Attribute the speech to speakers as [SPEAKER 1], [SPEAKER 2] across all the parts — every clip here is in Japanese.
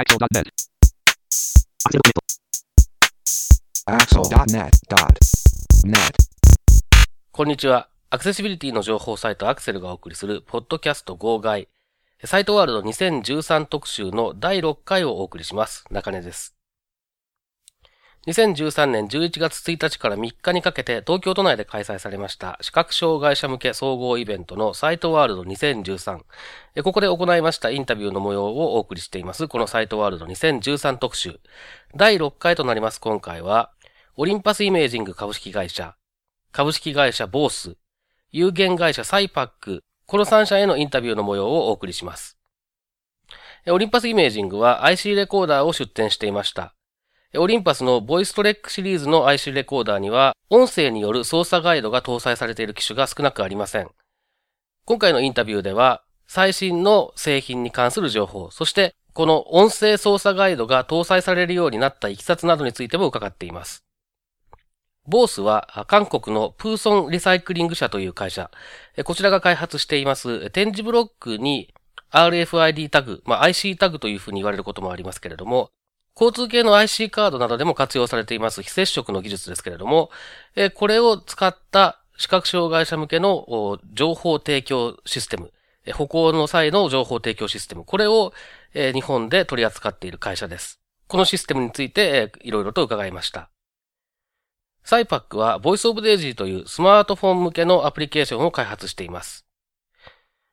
[SPEAKER 1] Axel.net.
[SPEAKER 2] Axel.net.net.
[SPEAKER 3] こんにちは。アクセシビリティの情報サイトアクセルがお送りするポッドキャスト号外。サイトワールド2013特集の第6回をお送りします。中根です。2013年11月1日から3日にかけて東京都内で開催されました視覚障害者向け総合イベントのサイトワールド2013。ここで行いましたインタビューの模様をお送りしています。このサイトワールド2013特集。第6回となります今回は、オリンパスイメージング株式会社、株式会社ボース、有限会社サイパック、この3社へのインタビューの模様をお送りします。オリンパスイメージングは IC レコーダーを出展していました。オリンパスのボイストレックシリーズの IC レコーダーには、音声による操作ガイドが搭載されている機種が少なくありません。今回のインタビューでは、最新の製品に関する情報、そしてこの音声操作ガイドが搭載されるようになったいきさつなどについても伺っています。ボースは韓国のプーソンリサイクリング社という会社、こちらが開発しています展示ブロックに RFID タグ、まあ、IC タグというふうに言われることもありますけれども、交通系の IC カードなどでも活用されています非接触の技術ですけれども、えこれを使った視覚障害者向けの情報提供システム、歩行の際の情報提供システム、これを日本で取り扱っている会社です。このシステムについていろいろと伺いました。サイパックは Voice of Daisy というスマートフォン向けのアプリケーションを開発しています。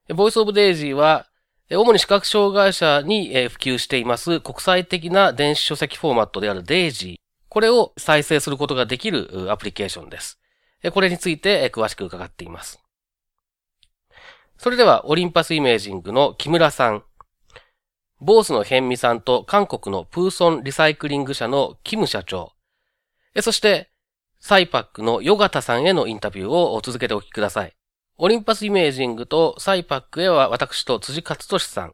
[SPEAKER 3] Voice of Daisy は主に視覚障害者に普及しています国際的な電子書籍フォーマットである DAISY。これを再生することができるアプリケーションです。これについて詳しく伺っています。それではオリンパスイメージングの木村さん、ボースのヘンミさんと韓国のプーソンリサイクリング社のキム社長、そしてサイパックのヨガタさんへのインタビューを続けてお聞きください。オリンパスイメージングとサイパックへは私と辻勝利さん。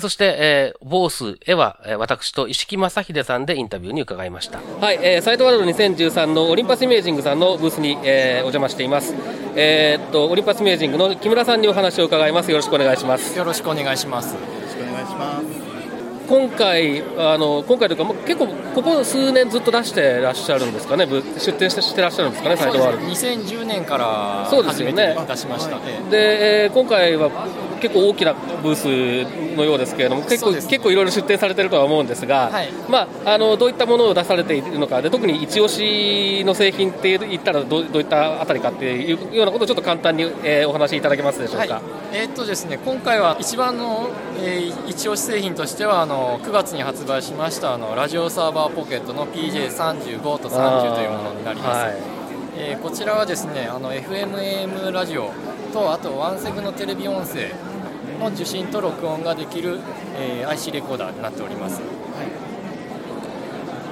[SPEAKER 3] そして、えー、ボースへは私と石木正秀さんでインタビューに伺いました。はい、えー、サイトワールド2013のオリンパスイメージングさんのブースに、えー、お邪魔しています。えー、っと、オリンパスイメージングの木村さんにお話を伺います。よろしくお願いします。
[SPEAKER 4] よろしくお願いします。よ
[SPEAKER 5] ろしくお願いします。
[SPEAKER 3] 今回、あの今回というか、結構、ここ数年ずっと出してらっしゃるんですかね、出店してしてらっしゃるんですかね、サイトワールド。
[SPEAKER 4] 2010年から
[SPEAKER 3] そうですよね。
[SPEAKER 4] 出しました。
[SPEAKER 3] で、えー、今回は結構大きなブースのようですけれども、結構、ね、結構いろいろ出展されてるとは思うんですが、はい、まあ、あのどういったものを出されているのかで、特に一押しの製品って言ったらどう、どういったあたりかっていうようなことをちょっと簡単に、えー、お話しいただけますでしょうか？
[SPEAKER 4] はい、えー、っとですね、今回は一番の、えー、一押し製品としてはあの9月に発売しましたあのラジオサーバーポケットの PJ35 と30というものになります、はい、えー、こちらはですねあの FMAM ラジオとあとワンセグのテレビ音声の受信と録音ができる、えー、IC レコーダーになっております、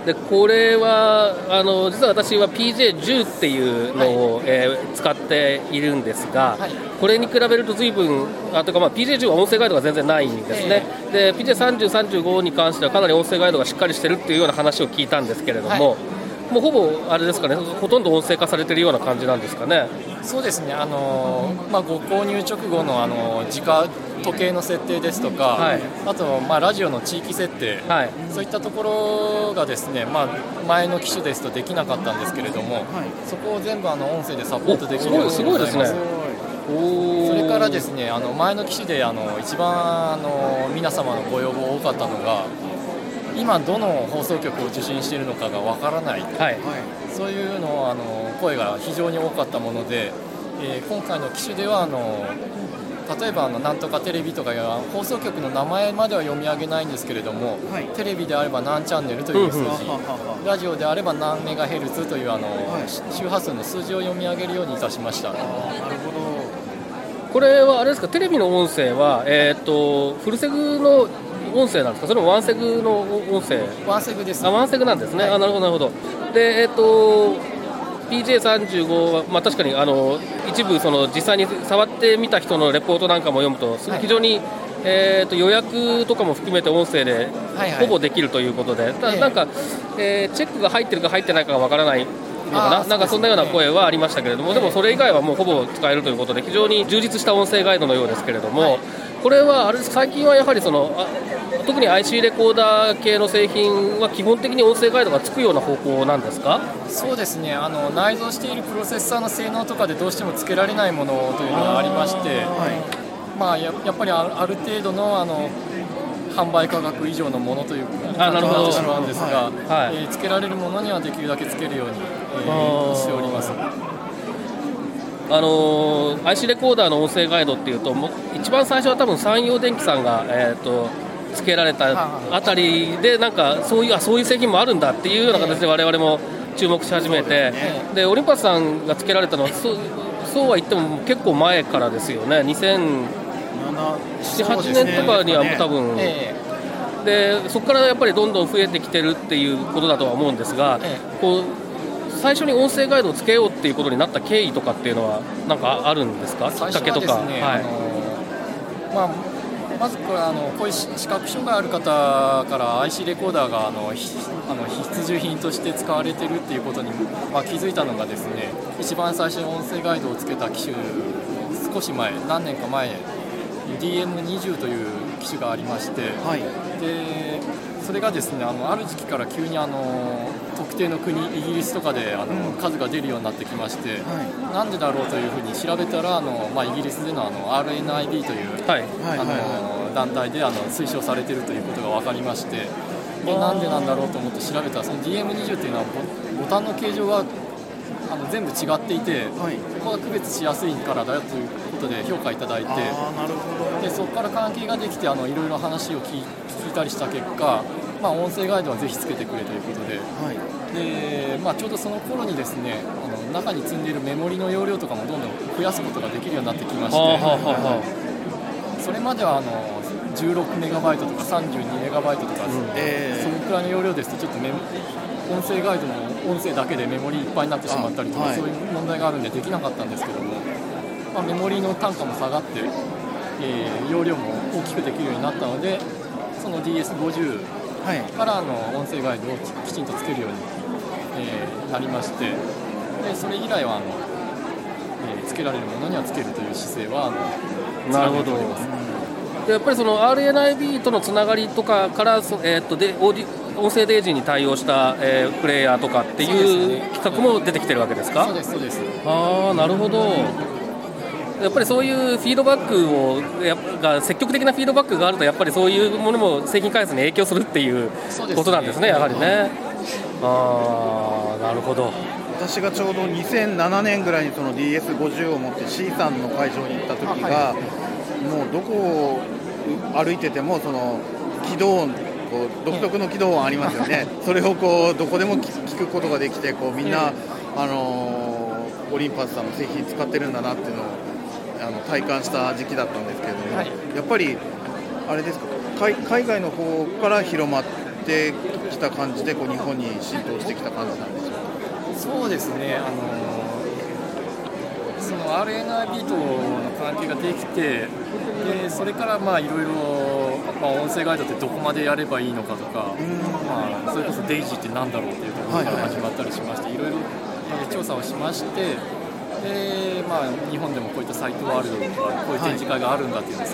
[SPEAKER 3] でこれはあの実は私は PJ10 っていうのを、はい、えー、使っているんですが、はい、これに比べると随分あとか、まあ、PJ10 は音声ガイドが全然ないんですね、えー、で PJ30、35に関してはかなり音声ガイドがしっかりしてるっていうような話を聞いたんですけれども、はい、もうほぼあれですかねほとんど音声化されてるような感じなんですかね。
[SPEAKER 4] そうですね。あの、まあ、ご購入直後のあの自家時計の設定ですとか、はい、あと、まあ、ラジオの地域設定、はい、そういったところがですね、まあ、前の機種ですとできなかったんですけれども、はい、そこを全部あの音声でサポートできるように
[SPEAKER 3] す。ごいですね。
[SPEAKER 4] それからですねあの前の機種であの一番あの皆様のご要望多かったのが今どの放送局を受信しているのかがわからない、はい、そういうのあの声が非常に多かったもので、えー、今回の機種ではあの例えばあのなんとかテレビとか放送局の名前までは読み上げないんですけれども、はい、テレビであれば何チャンネルという数字、うんうん、ラジオであれば何メガヘルツというあの、はい、周波数の数字を読み上げるようにいたしました。
[SPEAKER 5] なるほど。
[SPEAKER 3] これはあれですか？テレビの音声は、えーと、とフルセグの音声なんですか？それもワンセグの音声？
[SPEAKER 4] ワンセグです、
[SPEAKER 3] あワンセグなんですね、はい、あなるほどなるほど。でえっ、ー、と PJ35 は、まあ、確かにあの一部その実際に触ってみた人のレポートなんかも読むと非常に、はい、えーと、予約とかも含めて音声でほぼできるということで、はいはい、ただなんか、えー、チェックが入ってるか入ってないかがわからない
[SPEAKER 6] のかな、なんかそんなような声はありましたけれども、でもそれ以外はもうほぼ使えるということで、非常に充実した音声ガイドのようですけれども、これはあれ最近はやはりその特に IC レコーダー系の製品は基本的に音声ガイドがつくような方向なんですか？
[SPEAKER 4] そうですね。あの内蔵しているプロセッサーの性能とかでどうしてもつけられないものというのがありまして、はい。まあ、ややっぱりある程度のあの販売価格以上のものという感じになってしまうんですが、はい、えー、つけられるものにはできるだけつけるように、えー、しております。
[SPEAKER 6] あのー、IC レコーダーの音声ガイドっていうと、も一番最初は多分山陽電機さんが、えーと、つけられたあたりで、なんかそういうあそういう製品もあるんだっていうような形で、われわれも注目し始めて、でオリンパスさんがつけられたのは、そうそうは言っても結構前からですよね、2000 78年とかにはもう多分、えでそこからやっぱりどんどん増えてきてるっていうことだとは思うんですが、え。こう最初に音声ガイドをつけようっていうことになった経緯とかっていうのは、なんかあるんですか、きっかけとか。ね、はい、
[SPEAKER 4] まあまずこれあのこういう視覚障害ある方から IC レコーダーがあのあの必需品として使われてるっていうことに、まあ、気づいたのがですね一番最初に音声ガイドをつけた機種少し前何年か前 DM20 という機種がありまして、はい、でそれがですねあのある時期から急にあの特定の国イギリスとかであの、うん、数が出るようになってきまして、はい、なんでだろうというふうに調べたらあの、まあ、イギリスでのあの RNIB という、はい、あの団体であの推奨されているということが分かりましてでなんでなんだろうと思って調べたらその DM20 というのはボタンの形状があの全部違っていて、はい、ここが区別しやすいからだよということで評価いただいて。でそこから関係ができてあのいろいろ話を聞いたりした結果、まあ、音声ガイドはぜひつけてくれということで。はい、でまあ、ちょうどその頃にですねあの中に積んでいるメモリの容量とかもどんどん増やすことができるようになってきまして、それまではあの16メガバイトとか32メガバイトとか、うん。えー、そのくらいの容量ですとちょっとメ音声ガイドの音声だけでメモリいっぱいになってしまったりとか、はい、そういう問題があるんでできなかったんですけども、まあ、メモリの単価も下がって、えー、容量も大きくできるようになったのでその DS50 からの音声ガイドをきちんとつけるように、えー、なりましてでそれ以来はあの、えー、つけられるものにはつけるという姿勢はあのなるほど。
[SPEAKER 6] やっぱりその RNIB とのつながりとかから、えー、っとでオーディ音声デイジーに対応した、えー、プレイヤーとかっていう企画も出てきてるわけですか？
[SPEAKER 4] そうですそうです。
[SPEAKER 6] ああなるほどやっぱりそういうフィードバックをやが積極的なフィードバックがあるとやっぱりそういうものも製品開発に影響するっていうことなんですね、すねやはりね。ああなるほど。
[SPEAKER 5] 私がちょうど2007年ぐらいにその DS50 を持って C さんの会場に行った時が、もうどこを歩いててもその起動こう独特の軌道音ありますよね、それをこうどこでも聞くことができてこうみんな、あのオリンパスさんの製品使ってるんだなっていうのをあの体感した時期だったんですけれども、はい、やっぱりあれですか海海外の方から広まってきた感じでこう日本に浸透してきた感じなんでしょ
[SPEAKER 4] うか？そうですね、あのその RNIB との関係ができてでそれからまあいろいろ、まあ、音声ガイドってどこまでやればいいのかとか、まあ、それこそデイジーって何だろうっていうところから始まったりしまして、いろいろ調査をしましてで、まあ、日本でもこういったサイトワールドとかこういう展示会があるんだっていうのを、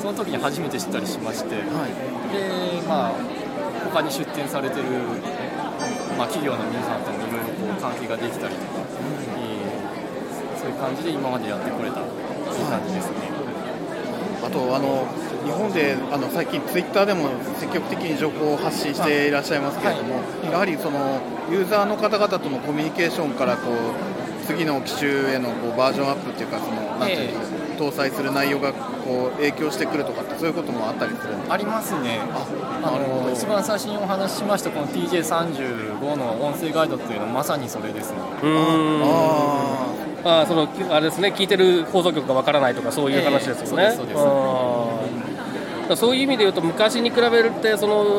[SPEAKER 4] その時に初めて知ったりしまして、でまあ他に出展されてる、まあ、企業の皆さんともいろいろ関係ができたりとか、そういう感じで今までやってこれたという感じですね。
[SPEAKER 5] あとあの日本であの最近、ツイッターでも積極的に情報を発信していらっしゃいますけれども、はい、やはりそのユーザーの方々とのコミュニケーションからこう次の機種へのこうバージョンアップっていうかそのなんていう搭載する内容がこう影響してくるとかってそういうこともあったりする
[SPEAKER 4] ありますね。あの一番最初にお話ししましたこの TJ35 の音声ガイドっていうのはまさにそれですね。
[SPEAKER 6] あああそのあれですね。聞いてる放送局がわからないとかそういう話ですよね。えー、そういう意味で言うと昔に比べるってそのフ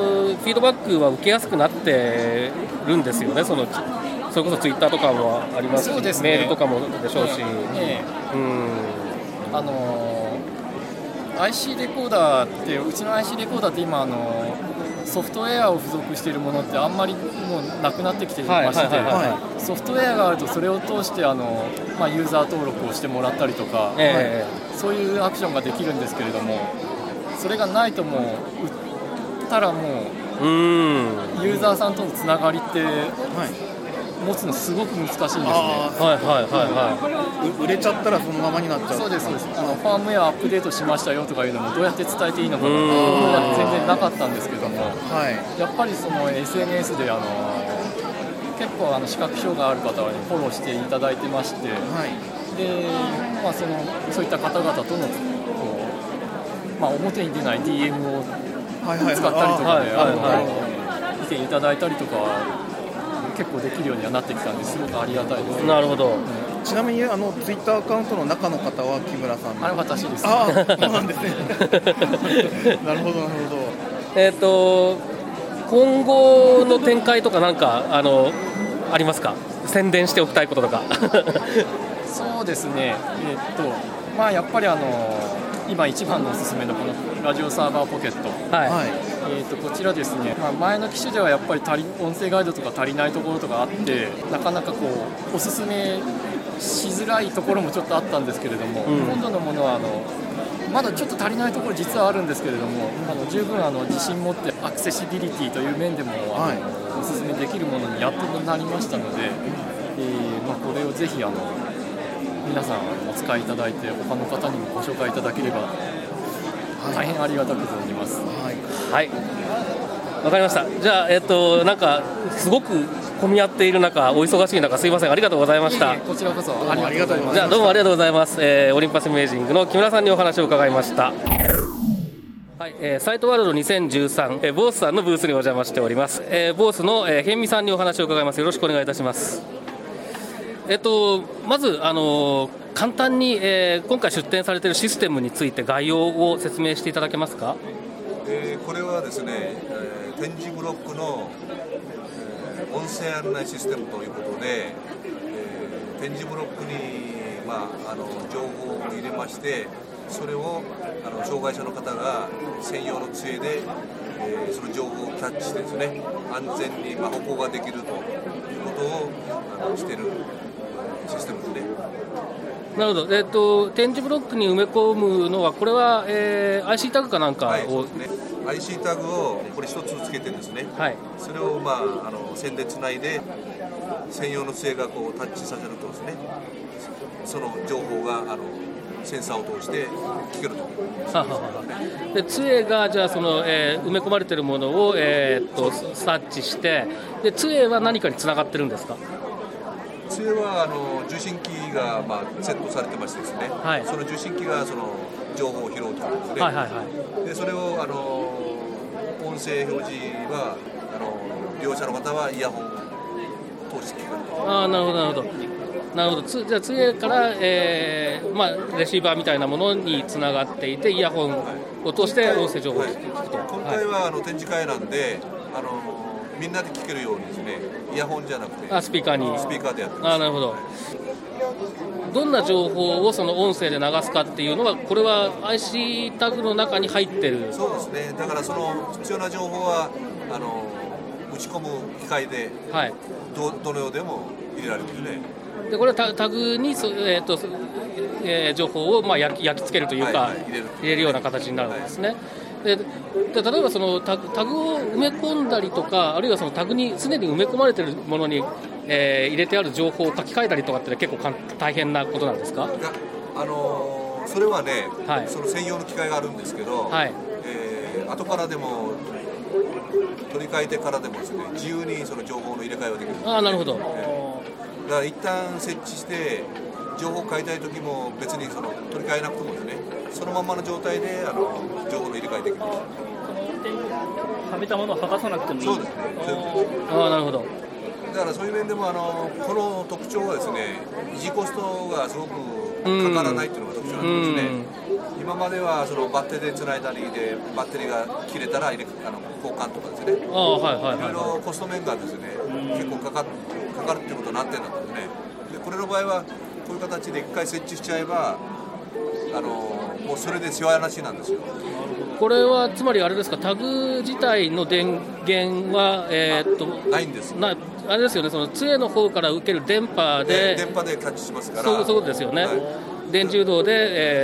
[SPEAKER 6] ィードバックは受けやすくなってるんですよねそのそれこそツイッターとかもありますし、ね、メールとかもでしょうし。え。ー、うん。
[SPEAKER 4] あの IC レコーダーってうちの IC レコーダーって今あのソフトウェアを付属しているものってあんまりもうなくなってきていまして、ソフトウェアがあるとそれを通してあの、まあ、ユーザー登録をしてもらったりとか、えー、そういうアクションができるんですけれどもそれがないともう売ったらもうユーザーさんとのつながりって、はい持つのすごく難しいんですね。はいはいはい
[SPEAKER 5] はい。売れちゃったらそのままになっちゃう。
[SPEAKER 4] そうですそうです。あのファームウェアアップデートしましたよとかいうのもどうやって伝えていいのかな全然なかったんですけども、はい、やっぱりその SNS であの結構あの視覚障害ある方は、ね、フォローしていただいてまして、はい、でまあそのそういった方々とのこうまあ表に出ない DM を使ったりとかで、見ていただいたりとか結構できるようにはなってきたんですごくありがたいです。
[SPEAKER 6] なるほど、うん、
[SPEAKER 5] ちなみにあのツイッターアカウントの中の方は木村さん
[SPEAKER 4] あれ私です。
[SPEAKER 5] あそうなんですね。なるほどなるほど。
[SPEAKER 6] えっ、ー、と今後の展開とかなんかあのありますか？宣伝しておきたいこととか。
[SPEAKER 4] そうですね。えっ、ー、とまあやっぱりあの今一番のおすすめのこのラジオサーバーポケット、はいえーと、こちらですね、まあ、前の機種ではやっぱり足り音声ガイドとか足りないところとかあってなかなかこうおすすめしづらいところもちょっとあったんですけれども、うん、今度のものはあのまだちょっと足りないところ実はあるんですけれどもあの十分あの自信持ってアクセシビリティという面でも、はい、おすすめできるものにやっとなりましたので、えーまあ、これをぜひあの皆さんお使いいただいて他の方にもご紹介いただければ大変ありがたく存じます。
[SPEAKER 6] はい。わ、かりました。じゃあえっとなんかすごく混み合っている中、お忙しい中、すいません、ありがとうございました。
[SPEAKER 4] こちらこそありがとうございます。
[SPEAKER 6] じゃあどうもありがとうございます。えー、オリンパスイメージングの木村さんにお話を伺いました。はい、えー、サイトワールド2013、えー、ボースさんのブースにお邪魔しております。えー、ボースの、えー、ヘンミさんにお話を伺います。よろしくお願いいたします。えっと、まず、あの簡単に、えー、今回出展されているシステムについて概要を説明していただけますか、
[SPEAKER 7] えー、これはですね、えー、展示ブロックの、えー、音声案内システムということで、えー、展示ブロックに、まあ、あの情報を入れましてそれをあの障害者の方が専用の杖で、えー、その情報をキャッチしてですね安全に、まあ、歩行ができるということをあのしているシステムですね。
[SPEAKER 6] なるほど、えーと、展示ブロックに埋め込むのは、これは、えー、IC タグかなんかを、はい、ね、
[SPEAKER 7] IC タグをこれ一つつけてですね、はい、それを、まあ、あの線でつないで、専用の杖がこうタッチさせるとですね、その情報があのセンサーを通して聞けると。はは
[SPEAKER 6] で杖がじゃあその、えー、埋め込まれているものを、えー、っと察知してで杖は何かにつながってるんですか？
[SPEAKER 7] 杖はあの受信機が、まあ、セットされてましてですね、はい、その受信機がその情報を拾うということで。すね、はいはいはい、でそれをあの音声表示はあの利用者の方はイヤホンを通して聞く
[SPEAKER 6] ああなるほどなるほど。なるほど。つじゃあ次から、えーまあ、レシーバーみたいなものにつながっていてイヤホンを通して音声情報を聞くと、はい、
[SPEAKER 7] 今回は、あの展示会なんであのみんなで聞けるようにですねイヤホンじゃなくて
[SPEAKER 6] あスピーカーに。
[SPEAKER 7] スピーカーでやって
[SPEAKER 6] ます。あなるほど、どんな情報をその音声で流すかっていうのはこれは IC タグの中に入ってる。
[SPEAKER 7] そうですね。だからその必要な情報はあの打ち込む機械で、はい、どどのようでも入れられるんですね。
[SPEAKER 6] でこれはタタグにそ、えーとえー、情報をまあ焼き焼き付けるというか、はいはい、入れる入れるような形になるんですね、はいでで例えばそのタタグを埋め込んだりとか、あるいはそのタグに常に埋め込まれているものに、えー、入れてある情報を書き換えたりとかって結構か大変なことなんですか？
[SPEAKER 7] あのー、それはね、はい、その専用の機械があるんですけど、はい。えー、後からでも取り替えてからでもですね自由にその情報の入れ替えはできる
[SPEAKER 6] あなるほど、
[SPEAKER 7] えー、だから一旦設置して情報を変えたい時も別にその取り替えなくてもですねそのままの状態であの情報の入れ替えできる。
[SPEAKER 6] はめたものを剥がさなくてもいい。
[SPEAKER 7] そうです。ね
[SPEAKER 6] ああなるほど。
[SPEAKER 7] だからそういう面でもあのこの特徴はですね維持コストがすごくかからないっていうのが特徴なんですね、今まではそのバッテリーでつないだりでバッテリーが切れたら入れあの交換とかですね。あ、はいはいはい、いろいろコスト面がですね結構かかかかるっていうことになってるんですね。でこれの場合はこういう形で1回設置しちゃえばあのもうそれで世話なしなんですよ。
[SPEAKER 6] これはつまりあれですか、タグ自体の電源は、えー、っと
[SPEAKER 7] ないんです。
[SPEAKER 6] なあれですよね、その杖の方から受ける電波で、
[SPEAKER 7] 電波でキャッチしますから、
[SPEAKER 6] そうそうですよね、はい、電充動で、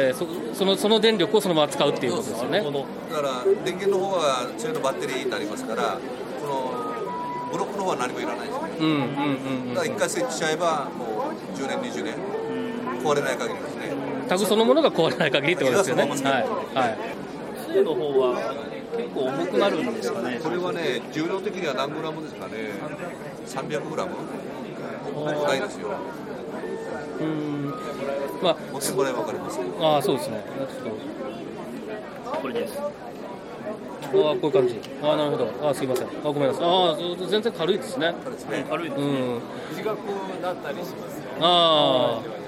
[SPEAKER 6] えー、そそのその電力をそのまま使うっていうことですよね。
[SPEAKER 7] だから電源の方は杖のバッテリーになりますから、このブロックの方は何もいらないですよね。うんうんうん、だから一回設置しちゃえば、もう10年、20年、壊れない限り。
[SPEAKER 6] タグそのものが壊れない限りってことですよね。はい、
[SPEAKER 8] はい。杖の方は結構重くなるんですかね。
[SPEAKER 7] これはね重量的には何グラムですかね。300グラム。ないですよ。うん。まあ持ってもらえば分かります？けど
[SPEAKER 6] ああそうですね。
[SPEAKER 8] これです。
[SPEAKER 6] ああこういう感じ。ああなるほど。ああすいません。あごめんなさい。ああ全然軽いですね。
[SPEAKER 8] 軽いですね、うん、短くなったりします
[SPEAKER 6] ああ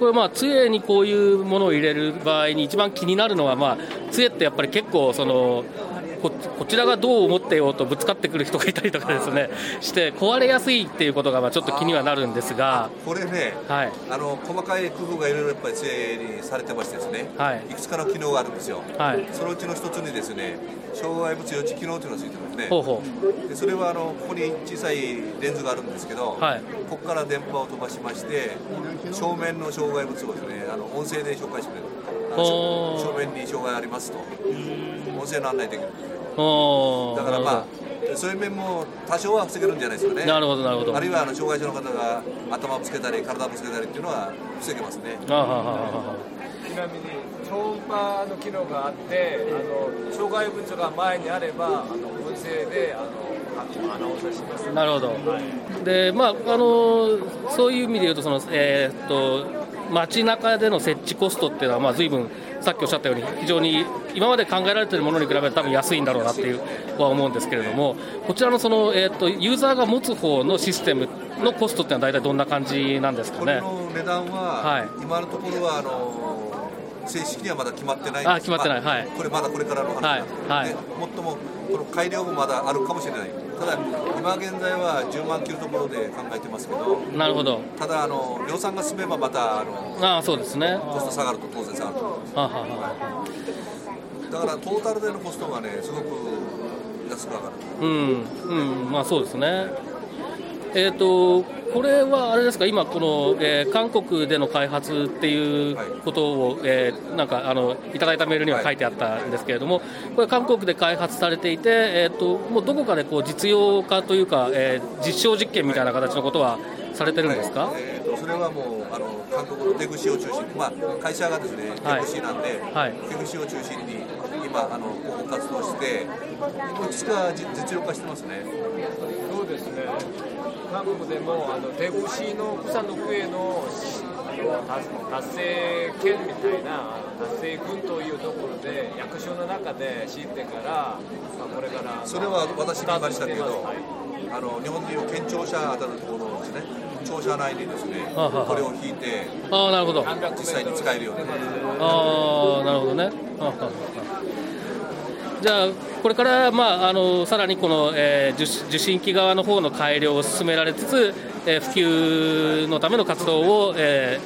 [SPEAKER 6] これまあ杖にこういうものを入れる場合に一番気になるのはまあ杖ってやっぱり結構そのここちらがどう思ってようとぶつかってくる人がいたりとかですねして壊れやすいっていうことがまあちょっと気にはなるんですが。
[SPEAKER 7] これね、はい、あの細かい工夫がいろいろやっぱり杖にされてましてですね、はい、いくつかの機能があるんですよ、はい、そのうちの一つにですね障害物予知機能というのがついてますね。ほうほう。でそれはあのここに小さいレンズがあるんですけど、はい、ここから電波を飛ばしまして正面の障害物をですねあの音声で紹介してくれる正面に障害ありますと。音声の案内できるんですだからまあそういう面も多少は防げるんじゃないですかね。
[SPEAKER 6] なるほどなるほど。
[SPEAKER 7] あるいはあの障害者の方が頭をぶつけたり体をぶつけたりっていうのは防げますね。ち
[SPEAKER 8] なみに超音波の機能があってあの障害物が前にあればあの音声であの
[SPEAKER 6] なるほど、はい、でまああのそういう意味で言うとその、えー、っと街中での設置コストっていうのはまあ随分さっきおっしゃったように非常に今まで考えられているものに比べて多分安いんだろうなっていうは思うんですけれどもこちらのその、えーと、ユーザーが持つ方のシステムのコストっていうのは大体どんな感じなんですかね？これ
[SPEAKER 7] の値段は、はい、今のところはあの正式にはまだ決まってない。あ
[SPEAKER 6] 決まってない、はい、
[SPEAKER 7] これまだこれからの話なので、はい。はい、もっともこの改良もまだあるかもしれないただ今現在は10万切るところで考えてますけど
[SPEAKER 6] なるほど。
[SPEAKER 7] ただあの量産が進めばまたあの
[SPEAKER 6] あそうですね。
[SPEAKER 7] コスト下がると当然下がると。思います、ははは。だからトータルでのコストがねすごく安く上がる。
[SPEAKER 6] うんうんまあそうですね。えーと、これはあれですか、今、この、えー、韓国での開発っていうことを、はい、えー、なんかあのいただいたメールには書いてあったんですけれども、はい、これ、韓国で開発されていて、えーと、もうどこかでこう実用化というか、えー、実証実験みたいな形のことはされてるんですか、はい、
[SPEAKER 7] えーと、それはもうあの韓国の手串を中心に、まあ、会社がですね手串なんで、手串を中心に今あの活動して、いくつか実用化してますね。
[SPEAKER 8] そうですね韓国でもあの出口の草の上の達成権みたいな達成軍というところで役所の中で知ってから、まあ、これから
[SPEAKER 7] それは私聞きましたけど、はい、あの日本でいう県庁舎あたるところですね庁舎内にですねこれを引いて
[SPEAKER 6] あなるほど。
[SPEAKER 7] 実際に使えるようになる
[SPEAKER 6] ああなるほどねじゃあ、これから、まあ、あのさらにこの、えー、受信機側の方の改良を進められつつ、えー、普及のための活動を、え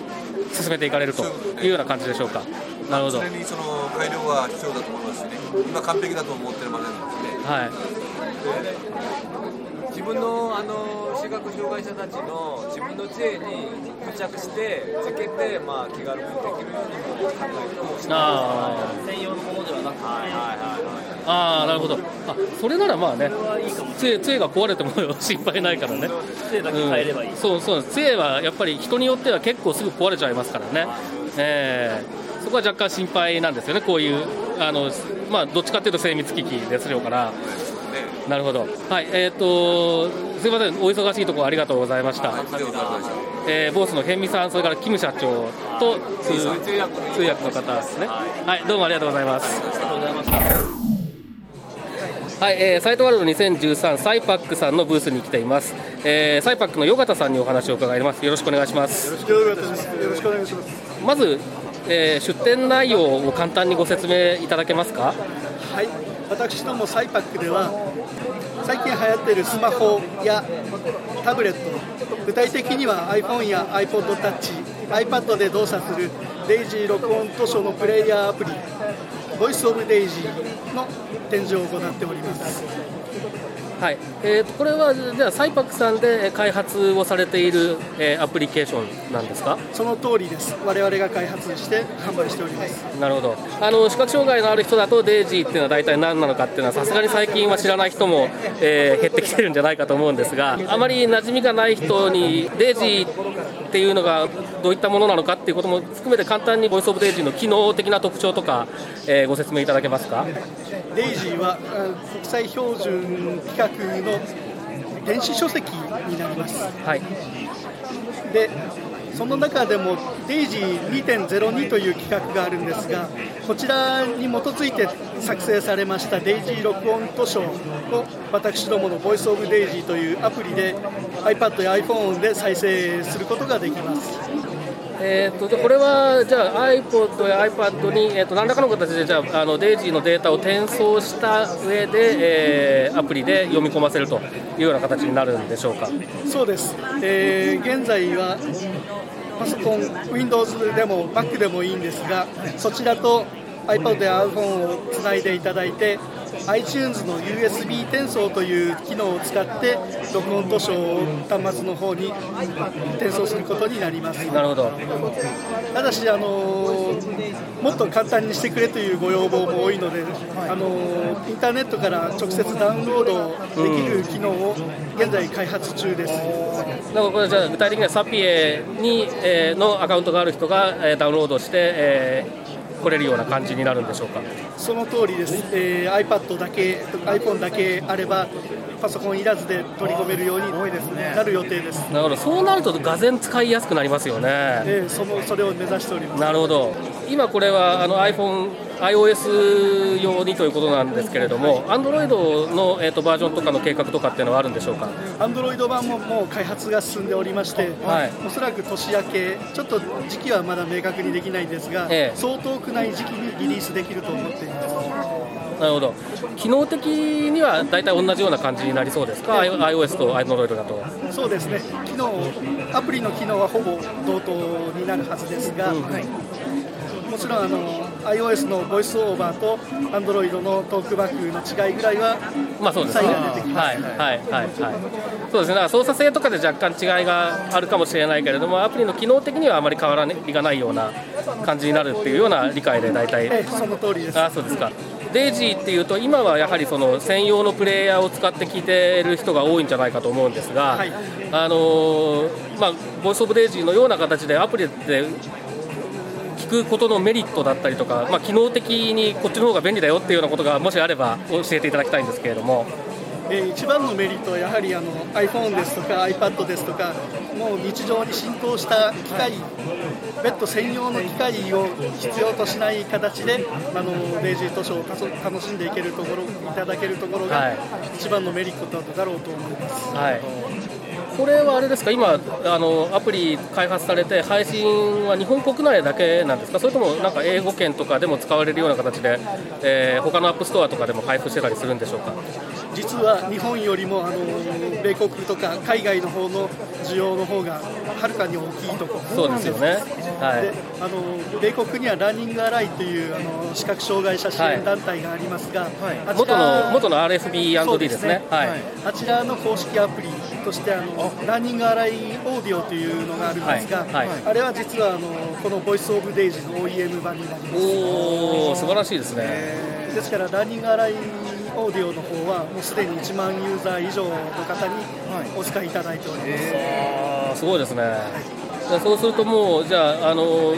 [SPEAKER 6] ー、進めていかれるというような感じでしょうか。
[SPEAKER 7] なるほど常にその改良は必要だと思いますしね、今、完璧だと思ってるまでなんですね。
[SPEAKER 8] はい自分のあの視覚障害者たちの自分の杖に付着してつけて、まあ、気軽にできるようにも考えてほしいあ専用のものではなくて、はいはいはい
[SPEAKER 6] ああなるほど。あそれならまあね杖杖が壊れても心配ないからね。
[SPEAKER 8] 杖だけ変えればいい、うん、
[SPEAKER 6] そうそう。杖はやっぱり人によっては結構すぐ壊れちゃいますからね、えー、そこは若干心配なんですよね。こういうあのまあどっちかっていうと精密機器ですよからなるほど。はい、えっ、ー、と、すみません、お忙しいところありがとうございました。えー、ボスの辺見さん、それからキム社長と通通訳の方ですね。はい、どうもありがとうございます。ありがとうございました。はい、えー、サイトワールド2013サイパックさんのブースに来ています。えー、サイパックのよがたさんにお話を伺います。よろしくお願いします。よろしくお願いします。まず、えー、出展内容を簡単にご説明いただけますか？
[SPEAKER 9] はい、私どもサイパックでは最近流行っているスマホやタブレット具体的には iPhone や iPodTouch、iPad で動作するデイジー録音図書のプレイヤーアプリボイス・オブ・デイジーの展示を行っております。
[SPEAKER 6] はい。えー、これはじゃあサイパックさんで開発をされている、えー、アプリケーションなんですか？
[SPEAKER 9] その通りです。我々が開発して販売しております。
[SPEAKER 6] なるほど。あの視覚障害のある人だとデイジーっていうのは大体何なのかっていうのはさすがに最近は知らない人も、えー、減ってきてるんじゃないかと思うんですがあまり馴染みがない人にデイジーっていうのがどういったものなのかっていうことも含めて簡単に Voice of DAISY の機能的な特徴とか、えー、ご説明いただけますか？
[SPEAKER 9] デイジーは国際標準規格の電子書籍になります。
[SPEAKER 6] はい、
[SPEAKER 9] でその中でもデイジー2.02という規格があるんですがこちらに基づいて作成されましたデイジー録音図書を私どもの Voice of DAISY というアプリで iPad や iPhone で再生することができます。
[SPEAKER 6] えーと、これはじゃあ iPod や iPad に、えーと、何らかの形でじゃああのデイジーのデータを転送した上で、えー、アプリで読み込ませるというような形になるんでしょうか？
[SPEAKER 9] そうです、えー、現在はパソコン Windows でも Mac でもいいんですがそちらと iPad や iPhone をつないでいただいて iTunes の USB 転送という機能を使って録音図書を端末の方に転送することになります。
[SPEAKER 6] なるほど。
[SPEAKER 9] ただし、あのもっと簡単にしてくれというご要望も多いので、あのインターネットから直接ダウンロードできる機能を現在開発中です、
[SPEAKER 6] うん、なんかこれじゃあ具体的にはサピエに、えー、のアカウントがある人が、えー、ダウンロードして、えー来れるような感じになるんでしょうか？
[SPEAKER 9] その通りです、えー、iPad だけ iPhone だけあればパソコンいらずで取り込めるようになる予定です。
[SPEAKER 6] なるほど。そうなるとがぜ使いやすくなりますよね、
[SPEAKER 9] えー、そのそれを目指しております。
[SPEAKER 6] なるほど。今これはあの iPhone iOS 用にということなんですけれども、Android の、えーと、バージョンとかの計画とかっていうのはあるんでしょうか
[SPEAKER 9] ？Android 版ももう開発が進んでおりまして、はい、おそらく年明け、ちょっと時期はまだ明確にできないんですが、ええ、そう遠くない時期にリリースできると思っています。
[SPEAKER 6] なるほど。機能的には大体同じような感じになりそうですか、iOS と Android だと。
[SPEAKER 9] そうですね。機能アプリの機能はほぼ同等になるはずですが、うんはい、もちろんあの iOS のボイスオーバーと Android のトークバックの違いぐらいは、まあそうです。ね、はい。はい。はい。はい。
[SPEAKER 6] そうですね、だから操作性とかで若干違いがあるかもしれないけれども、アプリの機能的にはあまり変わりがないような感じになるっていうような理解で大体、
[SPEAKER 9] ええ、その通りです。
[SPEAKER 6] あそうですか。デイジーっていうと今はやはりその専用のプレイヤーを使って聞いてる人が多いんじゃないかと思うんですが、はい、あのまあ、 Voice of DAISY のような形でアプリで聞くことのメリットだったりとか、まあ、機能的にこっちの方が便利だよっていうようなことがもしあれば教えていただきたいんですけれども。
[SPEAKER 9] えー、一番のメリットはやはりあの iPhone ですとか iPad ですとかもう日常に浸透した機械別途専用の機械を必要としない形であのデイジー図書を楽しんでいけるところいただけるところが一番のメリットだろうと思います。はい
[SPEAKER 6] これはあれですか、今、あのアプリ開発されて、配信は日本国内だけなんですか、それともなんか英語圏とかでも使われるような形で、えー、他の App Store とかでも配布してたりするんでしょうか？
[SPEAKER 9] 実は日本よりもあの米国とか海外の方の需要の方がはるかに大きいとこ。
[SPEAKER 6] ろそうですよね、
[SPEAKER 9] はい、であの米国には Learning Ally というあの視覚障害者支援団体がありますが、はい。
[SPEAKER 6] はい、元の元の RFB&D ですね、ね、はい、
[SPEAKER 9] あちらの公式アプリとしてあのランニングアライオーディオというのがあるんですが、はい。はい、あれは実はあのこのボイスオブデイジの OEM 版になります。
[SPEAKER 6] おお素晴らしいですね、
[SPEAKER 9] えー、ですからランニングアライオーディオの方はもうすでに1万ユーザー以上の方にお使いいただいております、
[SPEAKER 6] はい、すごいですね、じゃそうするともうじゃああの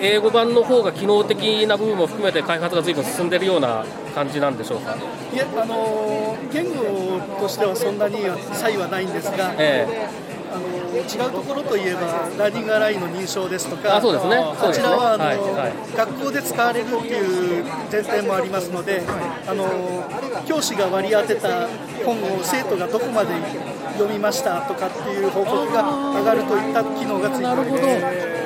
[SPEAKER 6] 英語版の方が機能的な部分も含めて開発が随分進んでいるような感じなんでしょうか？
[SPEAKER 9] いや、あの言語としてはそんなに差異はないんですが、ええ、あの違うところといえばラーニングアラインの認証ですとか
[SPEAKER 6] あそうですね。
[SPEAKER 9] こちらはあの、はいはい、学校で使われるっていう前提もありますので、あの教師が割り当てた本を生徒がどこまで読みましたとかっていう報告が上がるといった機能がついております。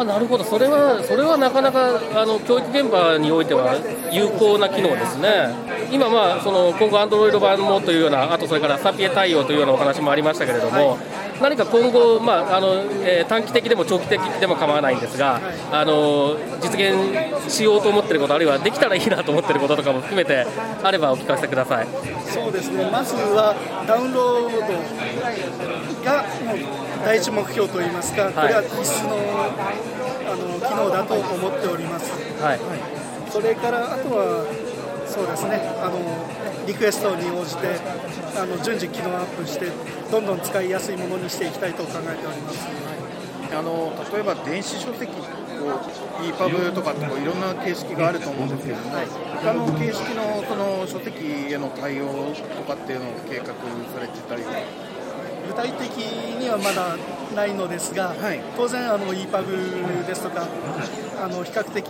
[SPEAKER 6] あなるほど、それはそれはなかなかあの教育現場においては有効な機能ですね。今、まあ、その今後、アンドロイド版もというような、あとそれからサピエ対応というようなお話もありましたけれども、はい、
[SPEAKER 3] 何か今後、まああのえー、短期的でも長期的でも構わないんですが、あの実現しようと思っていること、あるいはできたらいいなと思っていることとかも含めて、あればお聞かせください。
[SPEAKER 9] そうですね、まずはダウンロードが第一目標といいますか、これは必須のあの機能だと思っております。はい、それからあとはそうですね。あのリクエストに応じてあの順次機能アップしてどんどん使いやすいものにしていきたいと考えております。
[SPEAKER 5] あの例えば電子書籍こう EPUB とかってこういろんな形式があると思うんですけども、はい、他の形式のその書籍への対応とかっていうのを計画されてたり
[SPEAKER 9] 具体的にはまだないのですが、はい、当然あの EPUB ですとかあの比較的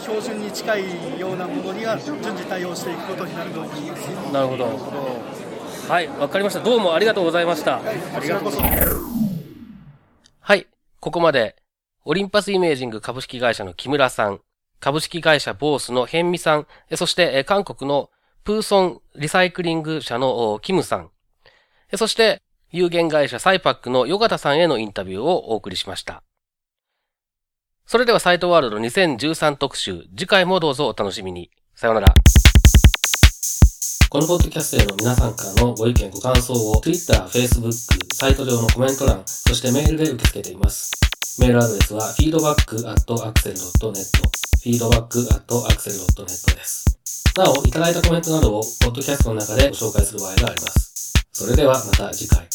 [SPEAKER 9] 標準に近いようなものには順次対応していくことになると思います。
[SPEAKER 3] なるほど。はいわかりました。どうもありがとうございました、はい、
[SPEAKER 9] こちらこそ。
[SPEAKER 3] はいここまでオリンパスイメージング株式会社の木村さん株式会社ボースのヘンミさんそして韓国のプーソンリサイクリング社のキムさん。そして有限会社サイパックのヨガタさんへのインタビューをお送りしました。それではサイトワールド2013特集、次回もどうぞお楽しみに。さようなら。このポッドキャストへの皆さんからのご意見ご感想を Twitter、Facebook、サイト上のコメント欄、そしてメールで受け付けています。メールアドレスは feedback.axel.net feedback.axel.net です。なお、いただいたコメントなどをポッドキャストの中でご紹介する場合があります。それではまた次回。